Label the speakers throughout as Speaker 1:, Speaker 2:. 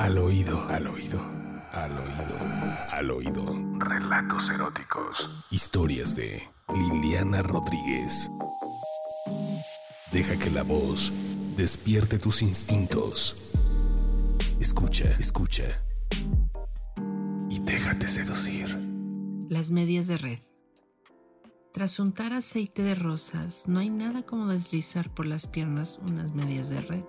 Speaker 1: Al oído, al oído, al oído, al oído. Relatos eróticos. Historias de Liliana Rodríguez. Deja que la voz despierte tus instintos. Escucha, escucha. Y déjate seducir.
Speaker 2: Las medias de red. Tras untar aceite de rosas, no hay nada como deslizar por las piernas unas medias de red.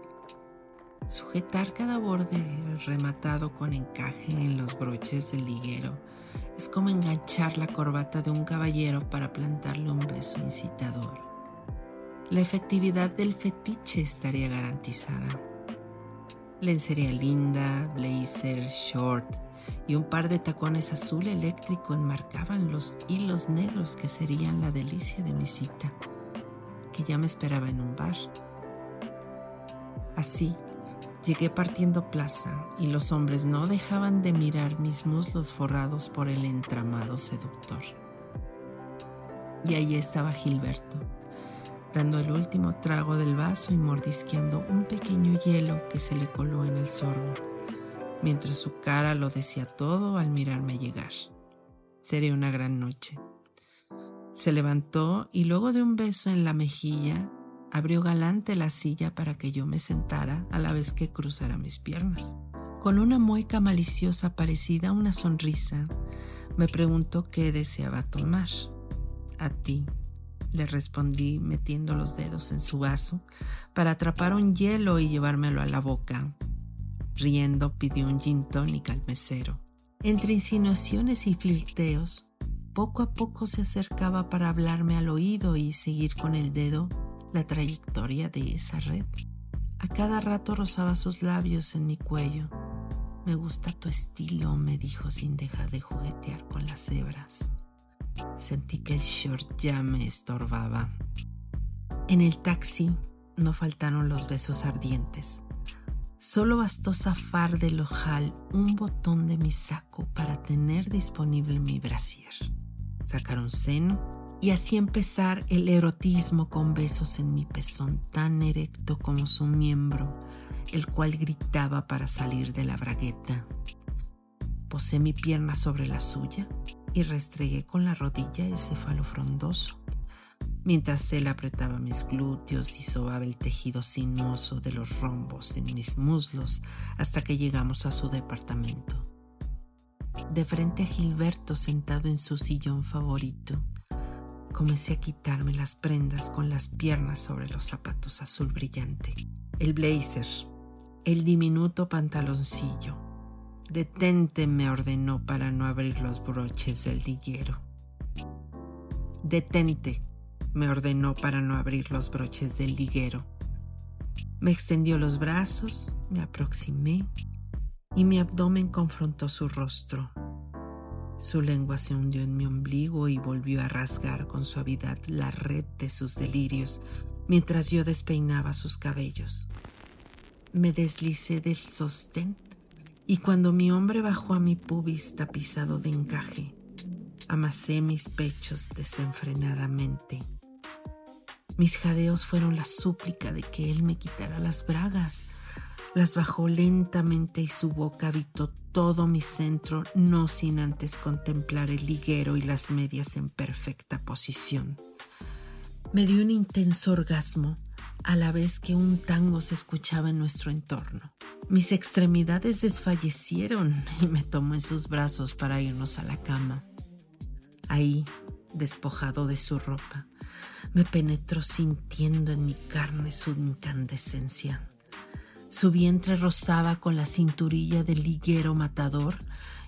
Speaker 2: Sujetar cada borde rematado con encaje en los broches del liguero es como enganchar la corbata de un caballero para plantarle un beso incitador. La efectividad del fetiche estaría garantizada. Lencería linda, blazer, short y un par de tacones azul eléctrico enmarcaban los hilos negros que serían la delicia de mi cita, que ya me esperaba en un bar. Así, Llegué partiendo plaza y los hombres no dejaban de mirar mis muslos forrados por el entramado seductor. Y ahí estaba Gilberto, dando el último trago del vaso y mordisqueando un pequeño hielo que se le coló en el sorbo, mientras su cara lo decía todo al mirarme llegar. Sería una gran noche. Se levantó y luego de un beso en la mejilla abrió galante la silla para que yo me sentara a la vez que cruzara mis piernas. Con una mueca maliciosa parecida a una sonrisa, me preguntó qué deseaba tomar. A ti, le respondí metiendo los dedos en su vaso para atrapar un hielo y llevármelo a la boca. Riendo pidió un gin tonic al mesero. Entre insinuaciones y flirteos, poco a poco se acercaba para hablarme al oído y seguir con el dedo la trayectoria de esa red. A cada rato rozaba sus labios en mi cuello. Me gusta tu estilo, me dijo sin dejar de juguetear con las hebras. Sentí que el short ya me estorbaba. En el taxi no faltaron los besos ardientes. Solo bastó zafar del ojal un botón de mi saco para tener disponible mi brasier. Sacar un seno y así empezar el erotismo con besos en mi pezón tan erecto como su miembro, el cual gritaba para salir de la bragueta. Posé mi pierna sobre la suya y restregué con la rodilla ese falo frondoso, mientras él apretaba mis glúteos y sobaba el tejido sinuoso de los rombos en mis muslos hasta que llegamos a su departamento. De frente a Gilberto sentado en su sillón favorito, Comencé a quitarme las prendas con las piernas sobre los zapatos azul brillante. El blazer, el diminuto pantaloncillo. Detente, me ordenó para no abrir los broches del liguero. Detente, me ordenó para no abrir los broches del liguero. Me extendió los brazos, me aproximé y mi abdomen confrontó su rostro. Su lengua se hundió en mi ombligo y volvió a rasgar con suavidad la red de sus delirios mientras yo despeinaba sus cabellos. Me deslicé del sostén y cuando mi hombre bajó a mi pubis tapizado de encaje, amasé mis pechos desenfrenadamente. Mis jadeos fueron la súplica de que él me quitara las bragas, las bajó lentamente y su boca habitó todo mi centro, no sin antes contemplar el liguero y las medias en perfecta posición. Me dio un intenso orgasmo a la vez que un tango se escuchaba en nuestro entorno. Mis extremidades desfallecieron y me tomó en sus brazos para irnos a la cama. Ahí, despojado de su ropa, me penetró sintiendo en mi carne su incandescencia. Su vientre rozaba con la cinturilla del liguero matador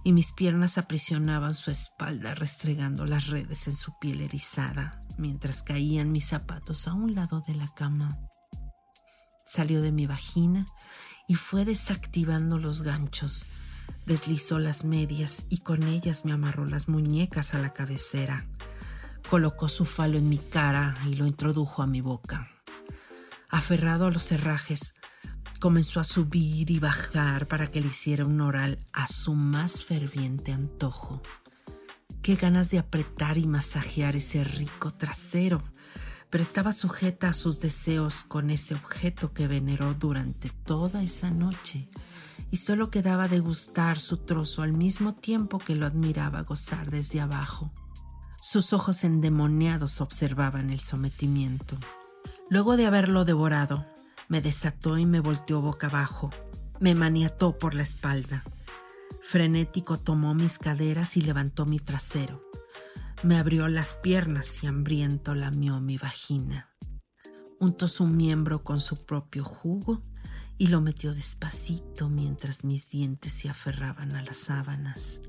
Speaker 2: y mis piernas aprisionaban su espalda restregando las redes en su piel erizada mientras caían mis zapatos a un lado de la cama. Salió de mi vagina y fue desactivando los ganchos. Deslizó las medias y con ellas me amarró las muñecas a la cabecera. Colocó su falo en mi cara y lo introdujo a mi boca. Aferrado a los herrajes, comenzó a subir y bajar para que le hiciera un oral a su más ferviente antojo. Qué ganas de apretar y masajear ese rico trasero, pero estaba sujeta a sus deseos con ese objeto que veneró durante toda esa noche y solo quedaba degustar su trozo al mismo tiempo que lo admiraba gozar desde abajo. Sus ojos endemoniados observaban el sometimiento. Luego de haberlo devorado, me desató y me volteó boca abajo. Me maniató por la espalda. Frenético tomó mis caderas y levantó mi trasero. Me abrió las piernas y hambriento lamió mi vagina. Untó su miembro con su propio jugo y lo metió despacito mientras mis dientes se aferraban a las sábanas.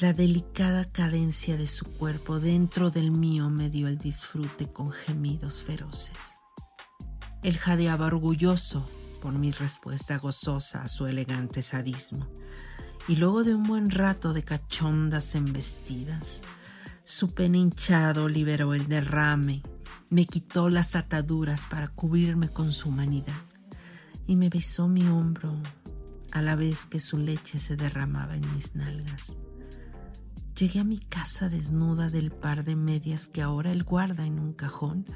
Speaker 2: La delicada cadencia de su cuerpo dentro del mío me dio el disfrute con gemidos feroces. Él jadeaba orgulloso por mi respuesta gozosa a su elegante sadismo, y luego de un buen rato de cachondas embestidas, su pene hinchado liberó el derrame, me quitó las ataduras para cubrirme con su humanidad y me besó mi hombro a la vez que su leche se derramaba en mis nalgas. Llegué a mi casa desnuda del par de medias que ahora él guarda en un cajón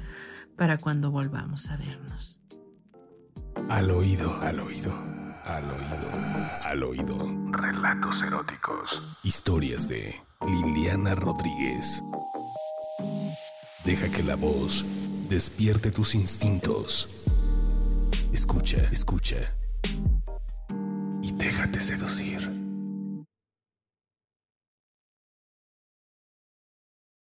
Speaker 2: para cuando volvamos a vernos.
Speaker 1: Al oído, al oído, al oído, al oído. Relatos eróticos. Historias de Liliana Rodríguez. Deja que la voz despierte tus instintos. Escucha, escucha. Y déjate seducir.